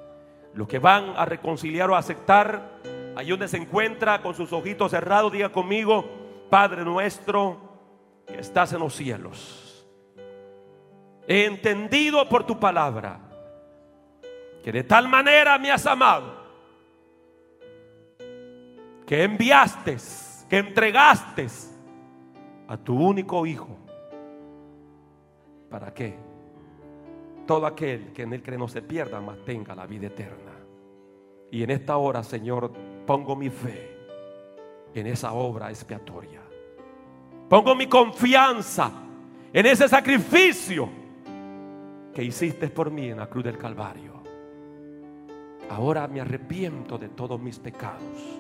Los que van a reconciliar o aceptar, allí donde se encuentra con sus ojitos cerrados, diga conmigo, Padre nuestro que estás en los cielos. He entendido por tu palabra que de tal manera me has amado, que enviaste, que entregaste a tu único hijo. ¿Para qué? Todo aquel que en él cree no se pierda, mas tenga la vida eterna. Y en esta hora, Señor, pongo mi fe en esa obra expiatoria. Pongo mi confianza en ese sacrificio que hiciste por mí en la cruz del Calvario. Ahora me arrepiento de todos mis pecados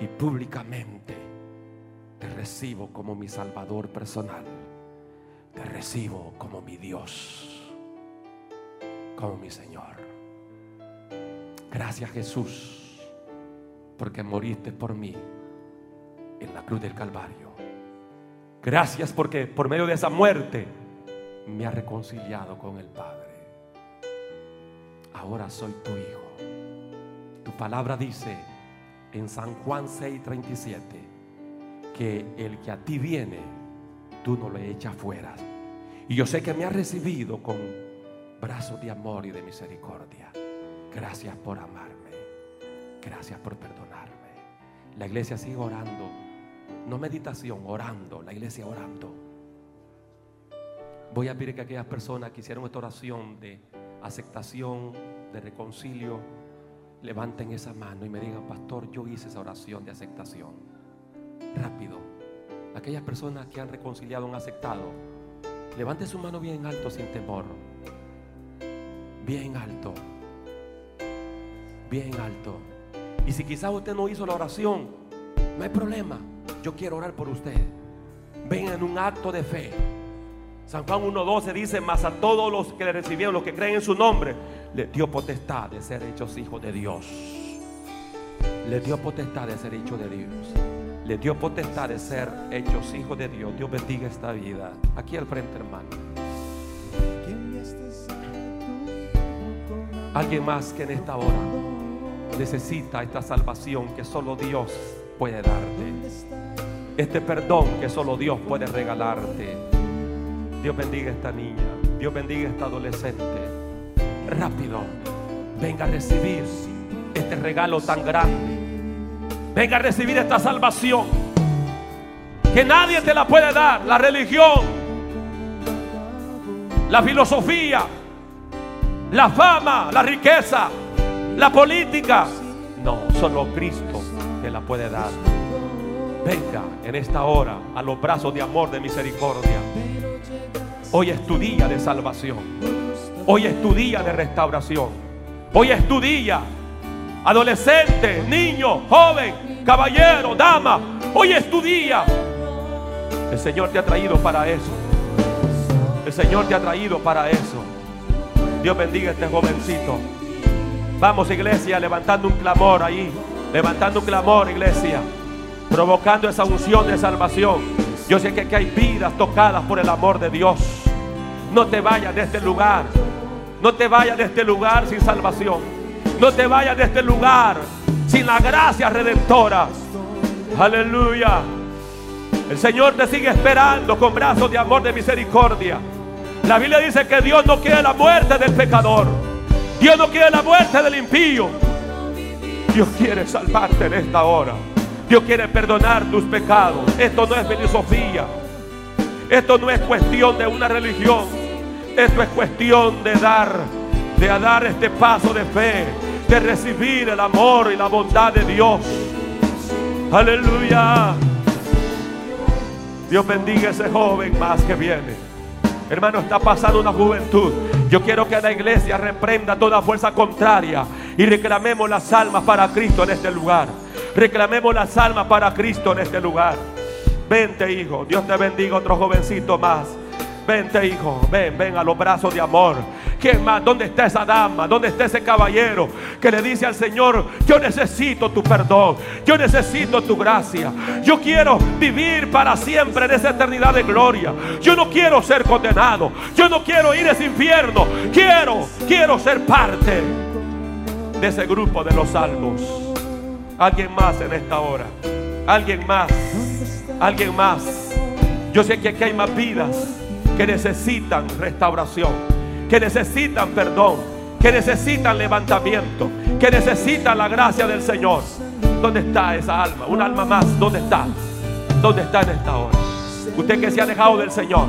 y públicamente te recibo como mi Salvador personal te recibo como mi Dios, como mi Señor. Gracias Jesús, porque moriste por mí en la cruz del Calvario. Gracias porque por medio de esa muerte me ha reconciliado con el Padre. Ahora soy tu hijo. Tu palabra dice en San Juan 6:37 que el que a ti viene, tú no le echas fuera. Y yo sé que me has recibido con brazos de amor y de misericordia. Gracias por amarme. Gracias por perdonarme. La iglesia sigue orando. No meditación, orando. La iglesia orando. Voy a pedir que aquellas personas que hicieron esta oración de aceptación, de reconcilio, levanten esa mano y me digan, pastor, yo hice esa oración de aceptación. Rápido. Aquellas personas que han reconciliado, han aceptado, levante su mano bien alto sin temor. Bien alto. Bien alto. Y si quizás usted no hizo la oración, no hay problema. Yo quiero orar por usted. Venga en un acto de fe. San Juan 1.12 dice, más a todos los que le recibieron, los que creen en su nombre, le dio potestad de ser hechos hijos de Dios. Le dio potestad de ser hijos de Dios. Le dio potestad de ser hechos hijos de Dios. Dios bendiga esta vida. Aquí al frente, hermano. Alguien más que en esta hora necesita esta salvación que solo Dios puede darte. Este perdón que solo Dios puede regalarte. Dios bendiga a esta niña. Dios bendiga a esta adolescente. Rápido. Venga a recibir este regalo tan grande. Venga a recibir esta salvación. Que nadie te la puede dar. La religión. La filosofía. La fama. La riqueza. La política. No, solo Cristo te la puede dar. Venga en esta hora a los brazos de amor, de misericordia. Hoy es tu día de salvación. Hoy es tu día de restauración. Hoy es tu día. Adolescente, niño, joven, caballero, dama. Hoy es tu día. El Señor te ha traído para eso. El Señor te ha traído para eso. Dios bendiga a este jovencito. Vamos, iglesia, levantando un clamor ahí. Levantando un clamor, iglesia. Provocando esa unción de salvación. Yo sé que aquí hay vidas tocadas por el amor de Dios. No te vayas de este lugar. No te vayas de este lugar sin salvación. No te vayas de este lugar sin la gracia redentora. Aleluya. El Señor te sigue esperando con brazos de amor, de misericordia. La Biblia dice que Dios no quiere la muerte del pecador. Dios no quiere la muerte del impío. Dios quiere salvarte en esta hora. Dios quiere perdonar tus pecados. Esto no es filosofía. Esto no es cuestión de una religión. Esto es cuestión de dar, de dar este paso de fe, de recibir el amor y la bondad de Dios. Aleluya. Dios bendiga a ese joven más que viene. Hermano, está pasando una juventud. Yo quiero que la iglesia reprenda toda fuerza contraria y reclamemos las almas para Cristo en este lugar. Reclamemos las almas para Cristo en este lugar. Vente, hijo. Dios te bendiga, otro jovencito más. Vente, hijo. Ven, ven a los brazos de amor. ¿Quién más? ¿Dónde está esa dama? ¿Dónde está ese caballero que le dice al Señor, yo necesito tu perdón, yo necesito tu gracia, yo quiero vivir para siempre en esa eternidad de gloria, yo no quiero ser condenado, yo no quiero ir a ese infierno, quiero, quiero ser parte de ese grupo de los salvos. Alguien más en esta hora, alguien más, alguien más. Yo sé que aquí hay más vidas que necesitan restauración que necesitan perdón, que necesitan levantamiento, que necesitan la gracia del Señor. ¿Dónde está esa alma? Un alma más, ¿dónde está? ¿Dónde está en esta hora? Usted que se ha dejado del Señor,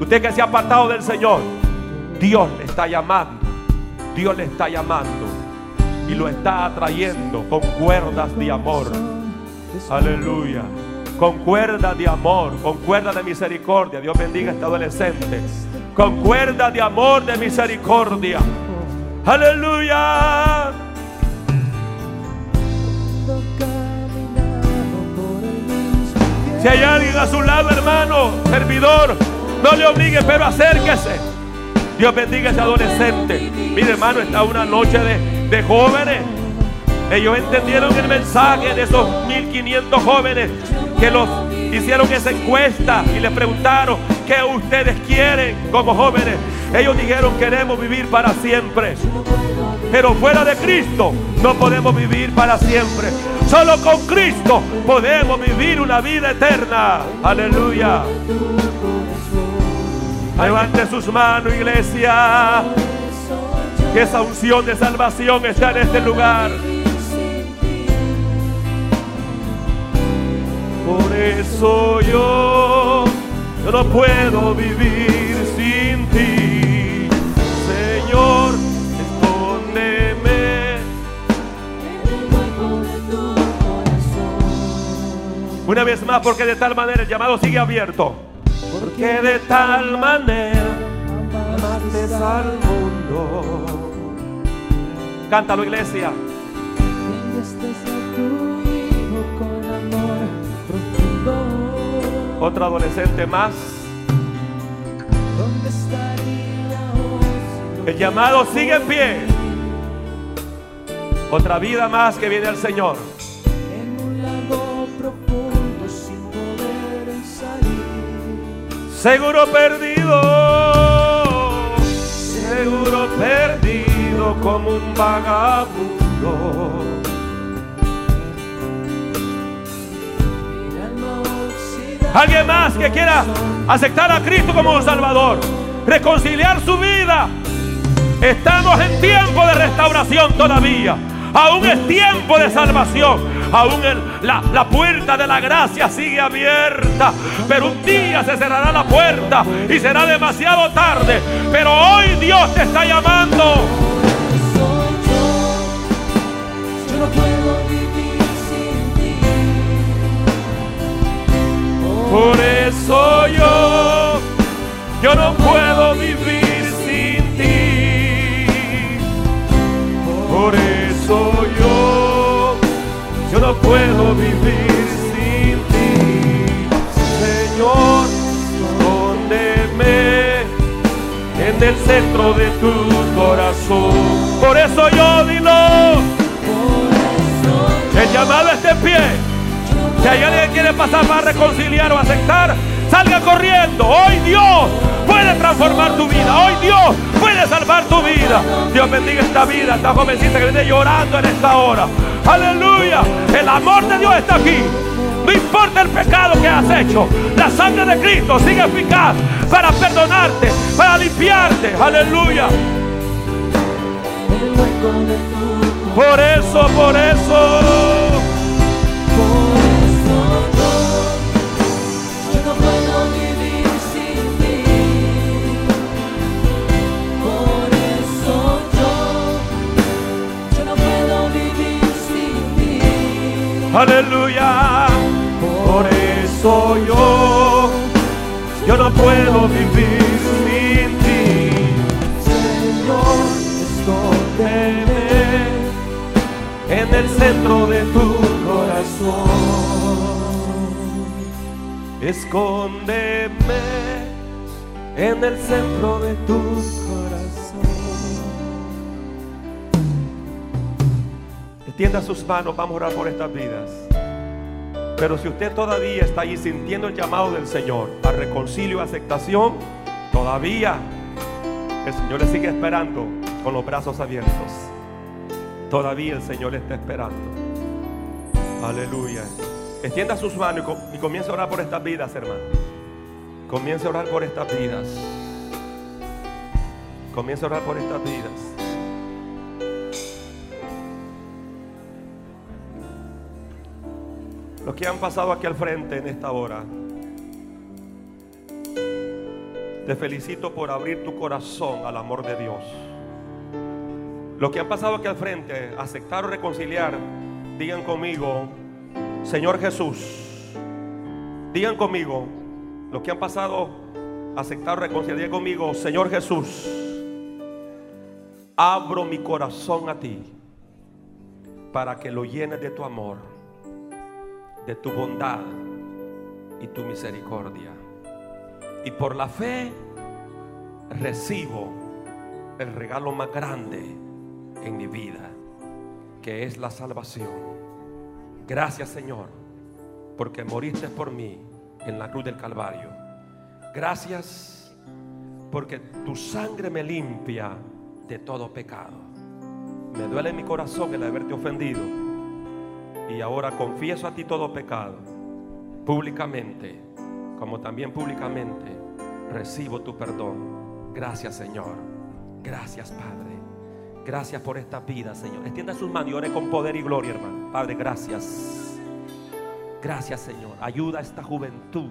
usted que se ha apartado del Señor, Dios le está llamando, Dios le está llamando y lo está atrayendo con cuerdas de amor. Aleluya. Con cuerdas de amor, con cuerdas de misericordia. Dios bendiga a este adolescente con cuerda de amor, de misericordia. Aleluya. Si hay alguien a su lado, hermano, servidor, no le obligue, pero acérquese. Dios bendiga a ese adolescente. Mire, hermano, está una noche de, de jóvenes. Ellos entendieron el mensaje de esos 1500 jóvenes que los hicieron esa encuesta y le preguntaron qué ustedes quieren como jóvenes. Ellos dijeron queremos vivir para siempre. Pero fuera de Cristo no podemos vivir para siempre. Solo con Cristo podemos vivir una vida eterna. Aleluya. Levante sus manos, iglesia. Que esa unción de salvación está en este lugar. Por eso yo, yo no puedo vivir sin ti. Señor, escóndeme. Una vez más, porque de tal manera el llamado sigue abierto. Porque de tal manera amaste al mundo. Cántalo, iglesia. Otro adolescente más. El llamado sigue en pie. Otra vida más que viene al Señor. Seguro perdido, seguro perdido como un vagabundo. Alguien más que quiera aceptar a Cristo como Salvador, reconciliar su vida. Estamos en tiempo de restauración todavía. Aún es tiempo de salvación. Aún la, la puerta de la gracia sigue abierta. Pero un día se cerrará la puerta y será demasiado tarde. Pero hoy Dios te está llamando. Por eso yo, yo no puedo vivir sin ti. Por eso yo, yo no puedo vivir sin ti. Señor, escóndeme en el centro de tu corazón. Por eso yo dilo, el llamado está en pie. Si hay alguien que quiere pasar para reconciliar o aceptar, salga corriendo. Hoy Dios puede transformar tu vida. Hoy Dios puede salvar tu vida. Dios bendiga esta vida, esta jovencita que viene llorando en esta hora. Aleluya. El amor de Dios está aquí. No importa el pecado que has hecho. La sangre de Cristo sigue eficaz para perdonarte, para limpiarte. Aleluya. Por eso, por eso. Aleluya. Por eso yo, yo no puedo vivir sin ti. Señor, escóndeme en el centro de tu corazón. Escóndeme en el centro de tu corazón. Extienda sus manos, vamos a orar por estas vidas. Pero si usted todavía está ahí sintiendo el llamado del Señor a reconcilio y aceptación, todavía el Señor le sigue esperando con los brazos abiertos. Todavía el Señor le está esperando. Aleluya. Extienda sus manos y, com- y comience a orar por estas vidas, hermano. Comience a orar por estas vidas. Comience a orar por estas vidas. Que han pasado aquí al frente en esta hora, te felicito por abrir tu corazón al amor de Dios. Los que han pasado aquí al frente, aceptar o reconciliar, digan conmigo, Señor Jesús, digan conmigo, los que han pasado, aceptar o reconciliar, digan conmigo, Señor Jesús, abro mi corazón a ti para que lo llenes de tu amor de tu bondad y tu misericordia. Y por la fe recibo el regalo más grande en mi vida, que es la salvación. Gracias Señor, porque moriste por mí en la cruz del Calvario. Gracias porque tu sangre me limpia de todo pecado. Me duele mi corazón el haberte ofendido y ahora confieso a ti todo pecado, públicamente, como también públicamente recibo tu perdón. Gracias Señor. Gracias Padre. Gracias por esta vida, Señor. Extienda sus manos y ore con poder y gloria, hermano. Padre, gracias. Gracias, Señor. Ayuda a esta juventud,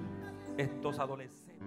estos adolescentes.